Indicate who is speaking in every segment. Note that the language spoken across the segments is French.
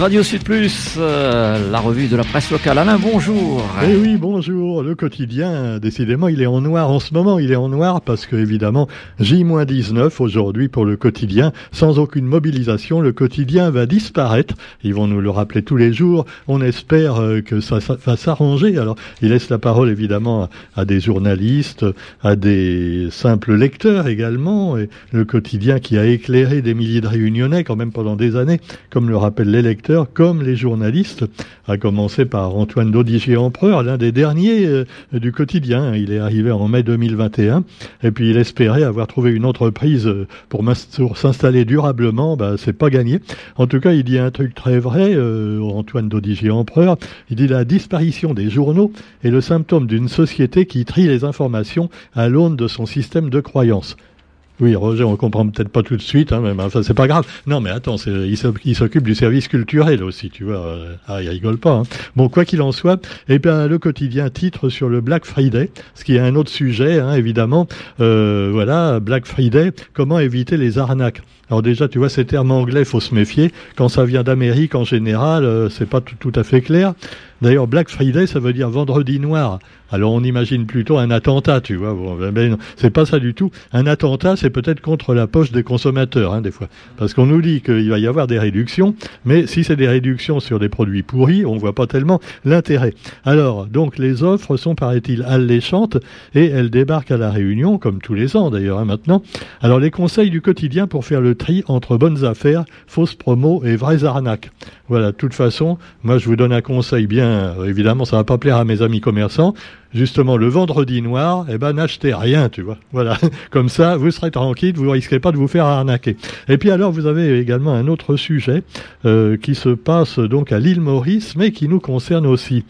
Speaker 1: Radio Sud Plus, euh, la revue de la presse locale. Alain, bonjour.
Speaker 2: Eh oui, bonjour. Le quotidien, décidément, il est en noir en ce moment. Il est en noir parce que, évidemment, J-19 aujourd'hui pour le quotidien. Sans aucune mobilisation, le quotidien va disparaître. Ils vont nous le rappeler tous les jours. On espère euh, que ça, va s'arranger. Alors, il laisse la parole, évidemment, à, des journalistes, à des simples lecteurs également. Et le quotidien qui a éclairé des milliers de réunionnais, quand même pendant des années, comme le rappellent les comme les journalistes, à commencer par Antoine Dodigier-Empereur, l'un des derniers euh, du quotidien. Il est arrivé en mai 2021 et puis il espérait avoir trouvé une entreprise euh, pour, s'installer durablement. Bah, c'est pas gagné. En tout cas, il dit un truc très vrai, euh, Antoine Dodigier-Empereur. Il dit la disparition des journaux est le symptôme d'une société qui trie les informations à l'aune de son système de croyances. Oui, Roger, on comprend peut-être pas tout de suite, hein, mais enfin, c'est pas grave. Non, mais attends, il s'occupe du service culturel aussi, tu vois. Euh, ah, il rigole pas. Hein. Bon, quoi qu'il en soit, eh bien, le quotidien titre sur le Black Friday, ce qui est un autre sujet, hein, évidemment. Euh, voilà, Black Friday, comment éviter les arnaques? Alors déjà, tu vois, ces termes anglais, faut se méfier. Quand ça vient d'Amérique, en général, euh, c'est pas tout, à fait clair. D'ailleurs, Black Friday, ça veut dire vendredi noir. Alors on imagine plutôt un attentat, tu vois. Ben, ben c'est pas ça du tout. Un attentat, c'est peut-être contre la poche des consommateurs, hein, des fois. Parce qu'on nous dit qu'il va y avoir des réductions, mais si c'est des réductions sur des produits pourris, on voit pas tellement l'intérêt. Alors, donc les offres sont, paraît-il, alléchantes et elles débarquent à la Réunion, comme tous les ans d'ailleurs, hein, maintenant. Alors les conseils du quotidien pour faire le tri entre bonnes affaires, fausses promos et vraies arnaques. Voilà, de toute façon, moi je vous donne un conseil bien, évidemment ça va pas plaire à mes amis commerçants, justement le vendredi noir, eh ben n'achetez rien, tu vois. Voilà, comme ça vous serez tranquille, vous risquerez pas de vous faire arnaquer. Et puis alors vous avez également un autre sujet euh, qui se passe donc à l'île Maurice, mais qui nous concerne aussi.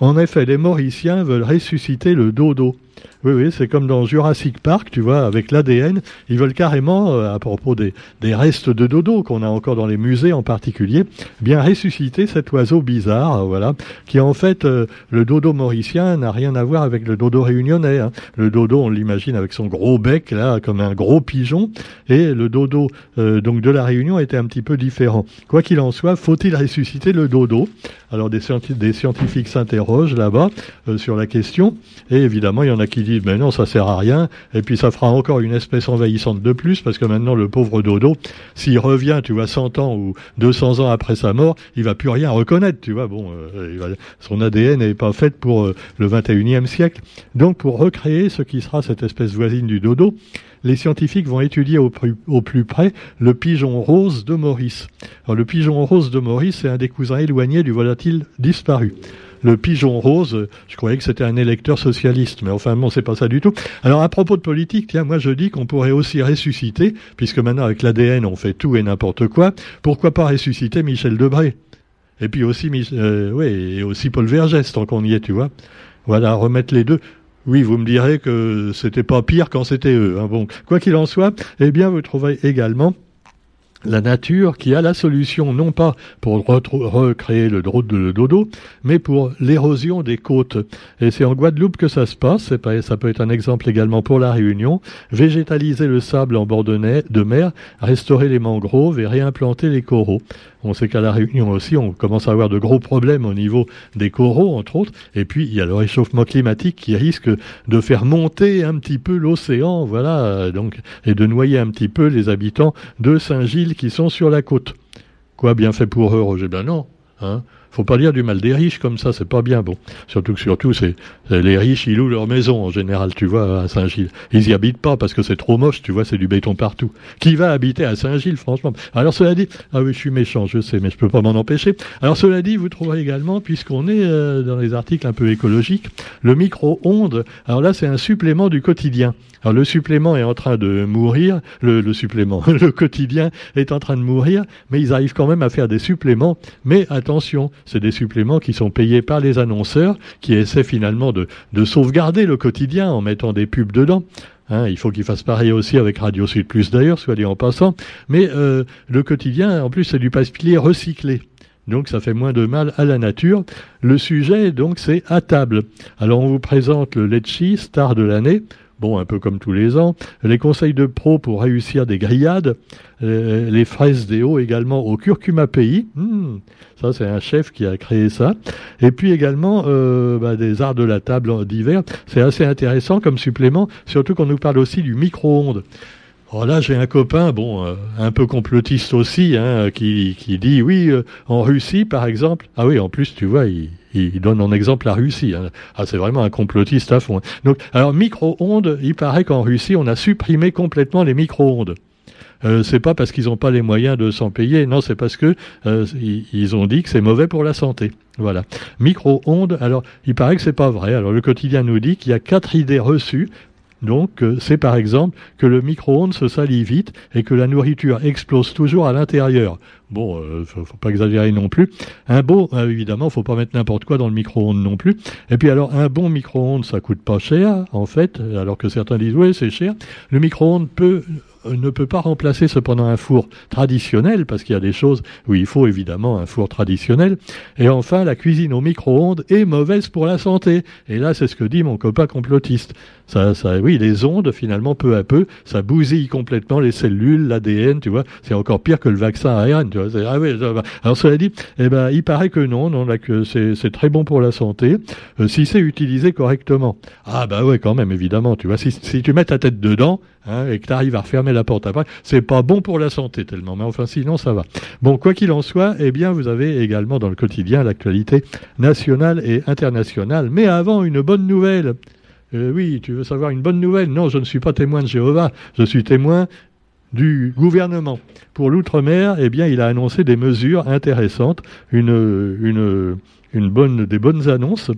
Speaker 2: En effet, les Mauriciens veulent ressusciter le dodo. Oui, oui, c'est comme dans Jurassic Park, tu vois, avec l'ADN. Ils veulent carrément, euh, à propos des, restes de dodo qu'on a encore dans les musées en particulier, bien ressusciter cet oiseau bizarre, voilà, qui en fait, euh, le dodo mauricien n'a rien à voir avec le dodo réunionnais. Hein. Le dodo, on l'imagine avec son gros bec, là, comme un gros pigeon, et le dodo euh, donc de la Réunion était un petit peu différent. Quoi qu'il en soit, faut-il ressusciter le dodo? Alors des, des scientifiques s'interrogent là-bas sur la question, et évidemment, il y en a qui disent mais non ça sert à rien. Et puis ça fera encore une espèce envahissante de plus parce que maintenant le pauvre dodo s'il revient tu vois 100 ans ou 200 ans après sa mort il va plus rien reconnaître tu vois. Bon euh, son ADN n'est pas fait pour euh, le 21e siècle. Donc pour recréer ce qui sera cette espèce voisine du dodo les scientifiques vont étudier au, plus près le pigeon rose de Maurice. Alors, le pigeon rose de Maurice est un des cousins éloignés du volatile disparu le pigeon rose, je croyais que c'était un électeur socialiste, mais enfin bon, c'est pas ça du tout. Alors à propos de politique, tiens, moi je dis qu'on pourrait aussi ressusciter, puisque maintenant avec l'ADN on fait tout et n'importe quoi, pourquoi pas ressusciter Michel Debré? Et puis aussi, euh, aussi Paul Vergès, tant qu'on y est, tu vois. Voilà, remettre les deux. Oui, vous me direz que c'était pas pire quand c'était eux. Hein. Bon, quoi qu'il en soit, eh bien, vous trouverez également la nature qui a la solution non pas pour recréer le, le dodo, mais pour l'érosion des côtes. Et c'est en Guadeloupe que ça se passe, pas, ça peut être un exemple également pour la Réunion, végétaliser le sable en bord de, de mer, restaurer les mangroves et réimplanter les coraux. On sait qu'à la Réunion aussi, on commence à avoir de gros problèmes au niveau des coraux, entre autres. Et puis, il y a le réchauffement climatique qui risque de faire monter un petit peu l'océan, voilà, donc, et de noyer un petit peu les habitants de Saint-Gilles qui sont sur la côte. Quoi, bien fait pour eux, Roger? Ben. Hein faut pas dire du mal des riches comme ça, c'est pas bien bon. Surtout que surtout, c'est les riches, ils louent leur maison en général, tu vois, à Saint-Gilles. Ils y habitent pas parce que c'est trop moche, tu vois, c'est du béton partout. Qui va habiter à Saint-Gilles, franchement? Alors cela dit, ah oui, je suis méchant, je sais, mais je peux pas m'en empêcher. Alors cela dit, vous trouverez également, puisqu'on est euh, dans les articles un peu écologiques, le micro-ondes. Alors là, c'est un supplément du quotidien. Alors le supplément est en train de mourir, le, le supplément, le quotidien est en train de mourir, mais ils arrivent quand même à faire des suppléments. Mais attention, c'est des suppléments qui sont payés par les annonceurs, qui essaient finalement de, sauvegarder le quotidien en mettant des pubs dedans. Hein, il faut qu'ils fassent pareil aussi avec Radio Sud Plus d'ailleurs, soit dit en passant. Mais euh, le quotidien, en plus, c'est du papier recyclé. Donc ça fait moins de mal à la nature. Le sujet, donc, c'est à table. Alors on vous présente le Lecce, star de l'année. Bon, un peu comme tous les ans, les conseils de pro pour réussir des grillades, euh, les fraises des hauts également au curcuma pays. Hmm, ça, c'est un chef qui a créé ça. Et puis également euh, bah, des arts de la table d'hiver. C'est assez intéressant comme supplément, surtout qu'on nous parle aussi du micro-ondes. Oh là, j'ai un copain, bon, euh, un peu complotiste aussi, hein, qui, qui dit oui, euh, en Russie, par exemple. Ah oui, en plus, tu vois, il, il donne en exemple la Russie. Hein. Ah, c'est vraiment un complotiste à fond. Donc, alors micro-ondes, il paraît qu'en Russie, on a supprimé complètement les micro-ondes. Euh, c'est pas parce qu'ils n'ont pas les moyens de s'en payer, non, c'est parce que euh, ils ont dit que c'est mauvais pour la santé. Voilà. Micro-ondes, alors il paraît que c'est pas vrai. Alors le quotidien nous dit qu'il y a quatre idées reçues donc, euh, c'est par exemple que le micro-ondes se salit vite et que la nourriture explose toujours à l'intérieur. Bon, euh, faut, pas exagérer non plus. Un beau, euh, évidemment, faut pas mettre n'importe quoi dans le micro-ondes non plus. Et puis alors, un bon micro-ondes, ça coûte pas cher, en fait, alors que certains disent oui, c'est cher. Le micro-ondes peut ne peut pas remplacer cependant un four traditionnel, parce qu'il y a des choses où il faut évidemment un four traditionnel. Et enfin, la cuisine au micro-ondes est mauvaise pour la santé. Et là, c'est ce que dit mon copain complotiste. Ça, ça, oui, les ondes, finalement, peu à peu, ça bousille complètement les cellules, l'ADN, tu vois. C'est encore pire que le vaccin ARN, tu vois. Ah oui, alors, cela dit, eh ben, il paraît que non, non, là, que c'est très bon pour la santé, euh, si c'est utilisé correctement. Ah, bah ouais, quand même, évidemment, tu vois. Si, si tu mets ta tête dedans, hein, et que tu arrives à refermer la porte après, c'est pas bon pour la santé tellement, mais enfin, sinon, ça va. Bon, quoi qu'il en soit, eh bien, vous avez également dans le quotidien l'actualité nationale et internationale. Mais avant, une bonne nouvelle. Euh, oui, tu veux savoir une bonne nouvelle? Non, je ne suis pas témoin de Jéhovah, je suis témoin du gouvernement. Pour l'outre-mer, eh bien, il a annoncé des mesures intéressantes, une, une, bonne, des bonnes annonces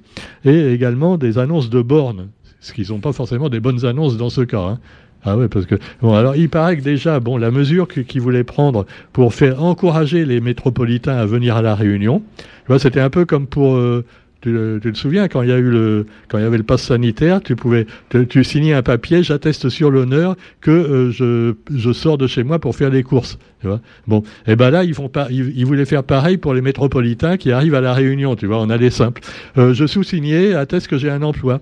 Speaker 2: et également des annonces de bornes, ce qui ne pas forcément des bonnes annonces dans ce cas. Hein. Ah ouais, parce que bon, alors il paraît que déjà, bon, la mesure qu'il voulait prendre pour faire encourager les métropolitains à venir à la Réunion, c'était un peu comme pour euh, tu, te souviens quand il y a eu le quand il y avait le pass sanitaire, tu pouvais tu signais un papier, j'atteste sur l'honneur que euh, je, je sors de chez moi pour faire des courses. Tu vois bon, et eh ben là ils font pas, ils, voulaient faire pareil pour les métropolitains qui arrivent à la Réunion. Tu vois, on a des simples. Euh, je sous-signais, atteste que j'ai un emploi.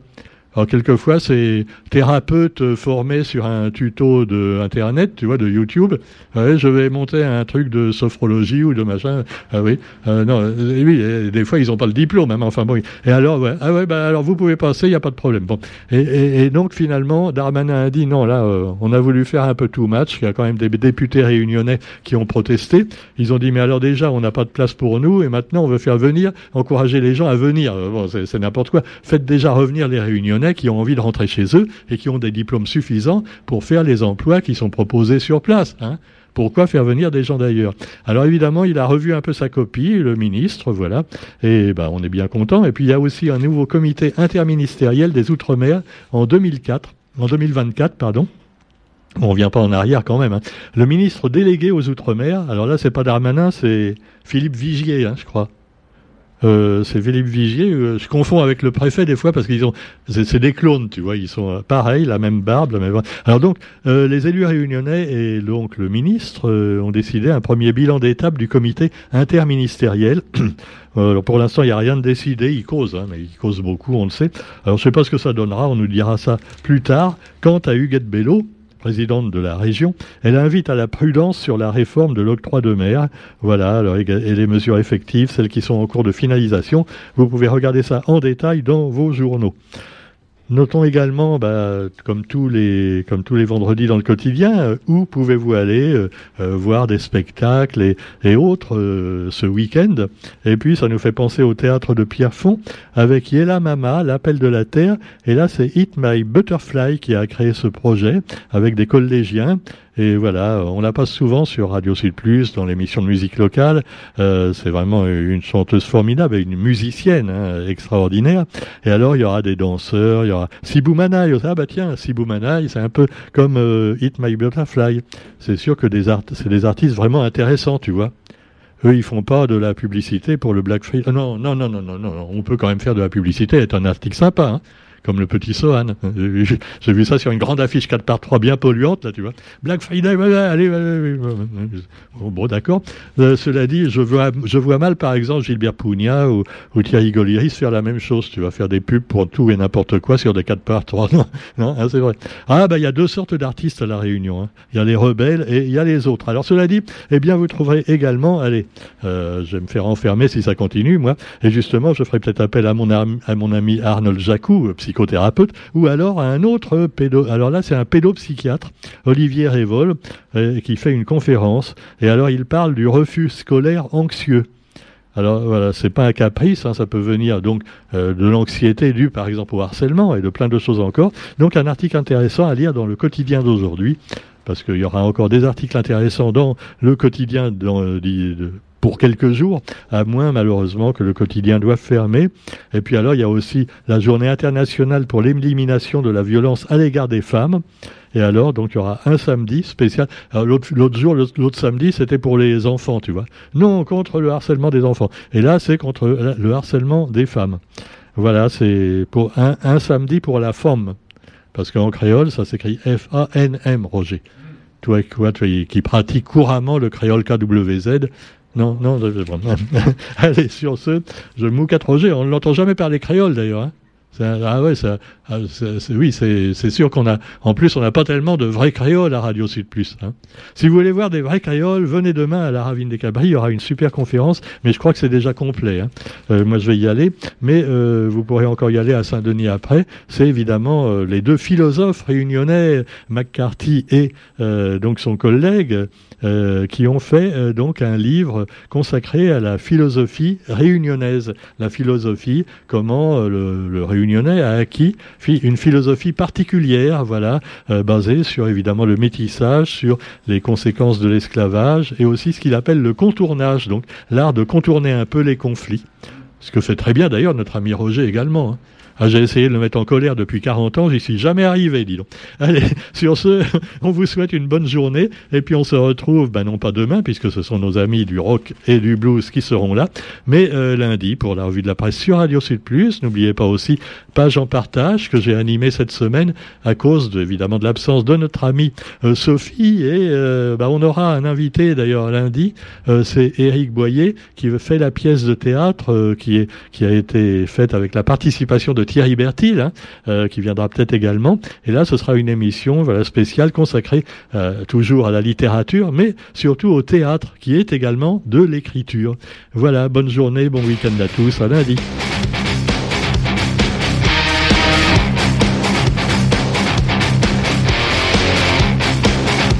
Speaker 2: Alors quelquefois, c'est thérapeute formé sur un tuto de Internet, tu vois, de YouTube. je vais monter un truc de sophrologie ou de machin. Ah oui, euh, non, euh, oui, des fois ils n'ont pas le diplôme, hein, enfin bon. Et alors, ah ouais, bah alors vous pouvez passer, il n'y a pas de problème. Bon, et, donc finalement, Darmanin a dit non, là, euh, on a voulu faire un peu tout match. Il y a quand même des députés réunionnais qui ont protesté. Ils ont dit mais alors déjà, on n'a pas de place pour nous, et maintenant on veut faire venir, encourager les gens à venir. Bon, c'est n'importe quoi. Faites déjà revenir les réunionnais qui ont envie de rentrer chez eux et qui ont des diplômes suffisants pour faire les emplois qui sont proposés sur place. Hein. Pourquoi faire venir des gens d'ailleurs? Alors évidemment, il a revu un peu sa copie, le ministre, voilà, et ben, on est bien content. Et puis il y a aussi un nouveau comité interministériel des Outre-mer en 2004, en 2024, pardon. On revient pas en arrière quand même. Hein. Le ministre délégué aux Outre-mer, alors là c'est pas Darmanin, c'est Philippe Vigier, hein, je crois. Euh, c'est Philippe Vigier. Euh, je confonds avec le préfet des fois parce qu'ils ont, c'est des clones, tu vois. Ils sont euh, pareils, la même barbe, la même. Alors donc, les élus réunionnais et donc le ministre ont décidé un premier bilan d'étape du comité interministériel. Alors pour l'instant, il n'y a rien de décidé. Ils causent, hein, mais ils causent beaucoup, on le sait. Alors je ne sais pas ce que ça donnera. On nous dira ça plus tard. Quant à Huguette Bello, présidente de la région, elle invite à la prudence sur la réforme de l'octroi de mer. Voilà, alors, et les mesures effectives, celles qui sont en cours de finalisation. Vous pouvez regarder ça en détail dans vos journaux. Notons également, bah, comme, tous les, vendredis dans le quotidien, euh, où pouvez-vous aller euh, euh, voir des spectacles et, autres ce week-end. Et puis ça nous fait penser au théâtre de Pierrefonds avec Yella Mama, l'appel de la terre. Et là c'est Hit My Butterfly qui a créé ce projet avec des collégiens. Et voilà, on la passe souvent sur Radio Sud Plus, dans l'émission de musique locale. Euh, c'est vraiment une chanteuse formidable et une musicienne hein, extraordinaire. Et alors, il y aura des danseurs, il y aura Sibou Manaï. Ah bah tiens, Sibou Manaï, c'est un peu comme euh, Hit My Butterfly. C'est sûr que des art c'est des artistes vraiment intéressants, tu vois. Eux, ils font pas de la publicité pour le Black Friday. non, non, non, non, non, non. On peut quand même faire de la publicité, être un artiste sympa. Hein comme le petit Sohan. J'ai vu ça sur une grande affiche 4 par 3 bien polluante, là, tu vois. Black Friday, allez, allez, bon, d'accord. Euh, cela dit, je vois, je vois mal, par exemple, Gilbert Pugna ou, ou Thierry Goliris faire la même chose. Tu vas faire des pubs pour tout et n'importe quoi sur des 4 par 3. Non, non hein, c'est vrai. Ah, bah, il y a deux sortes d'artistes à la Réunion. Hein. Il y a les rebelles et il y a les autres. Alors, cela dit, eh bien, vous trouverez également, allez, euh, je vais me faire enfermer si ça continue, moi. Et justement, je ferai peut-être appel à mon, à mon ami Arnold Jacou, psychothérapeute, ou alors un autre pédo. Alors là, c'est un pédopsychiatre, Olivier Révol, euh, qui fait une conférence. Et alors, il parle du refus scolaire anxieux. Alors voilà, c'est pas un caprice, hein, ça peut venir donc euh, de l'anxiété due par exemple au harcèlement et de plein de choses encore. Donc un article intéressant à lire dans le quotidien d'aujourd'hui, parce qu'il y aura encore des articles intéressants dans le quotidien dans, euh, pour quelques jours, à moins malheureusement que le quotidien doive fermer. Et puis alors, il y a aussi la journée internationale pour l'élimination de la violence à l'égard des femmes. Et alors, donc, il y aura un samedi spécial. L'autre jour, l'autre samedi, c'était pour les enfants, tu vois. Non, contre le harcèlement des enfants. Et là, c'est contre le harcèlement des femmes. Voilà, c'est pour un, samedi pour la femme. Parce qu'en créole, ça s'écrit F-A-N-M, Roger. Toi, toi, qui pratique couramment le créole KWZ, non, non, allez, sur ce, je mouque Roger. On ne l'entend jamais parler créole d'ailleurs. Hein. Ah ouais, ça, ah, oui, c'est sûr qu'on a. En plus, on n'a pas tellement de vrais créoles à Radio Sud Plus. Hein. Si vous voulez voir des vrais créoles, venez demain à la Ravine des Cabris. Il y aura une super conférence, mais je crois que c'est déjà complet. Hein. Euh, moi, je vais y aller, mais euh, vous pourrez encore y aller à Saint-Denis après. C'est évidemment euh, les deux philosophes réunionnais, McCarthy et donc son collègue. Qui ont fait donc un livre consacré à la philosophie réunionnaise. La philosophie, comment le, le, réunionnais a acquis une philosophie particulière, voilà, basée sur évidemment le métissage, sur les conséquences de l'esclavage et aussi ce qu'il appelle le contournage, donc l'art de contourner un peu les conflits. Ce que fait très bien d'ailleurs notre ami Roger également. Hein. Ah, j'ai essayé de le mettre en colère depuis 40 ans, j'y suis jamais arrivé, dis donc. Allez, sur ce, on vous souhaite une bonne journée, et puis on se retrouve, ben non pas demain, puisque ce sont nos amis du rock et du blues qui seront là, mais euh, lundi pour la revue de la presse sur Radio Sud Plus. N'oubliez pas aussi page en partage que j'ai animée cette semaine à cause de, évidemment de l'absence de notre amie euh, Sophie, et euh, ben, on aura un invité d'ailleurs lundi, c'est Éric Boyer qui fait la pièce de théâtre qui, est, qui a été faite avec la participation de Thierry Bertil, hein, euh, qui viendra peut-être également. Et là, ce sera une émission voilà, spéciale consacrée euh, toujours à la littérature, mais surtout au théâtre, qui est également de l'écriture. Voilà, bonne journée, bon week-end à tous, à lundi.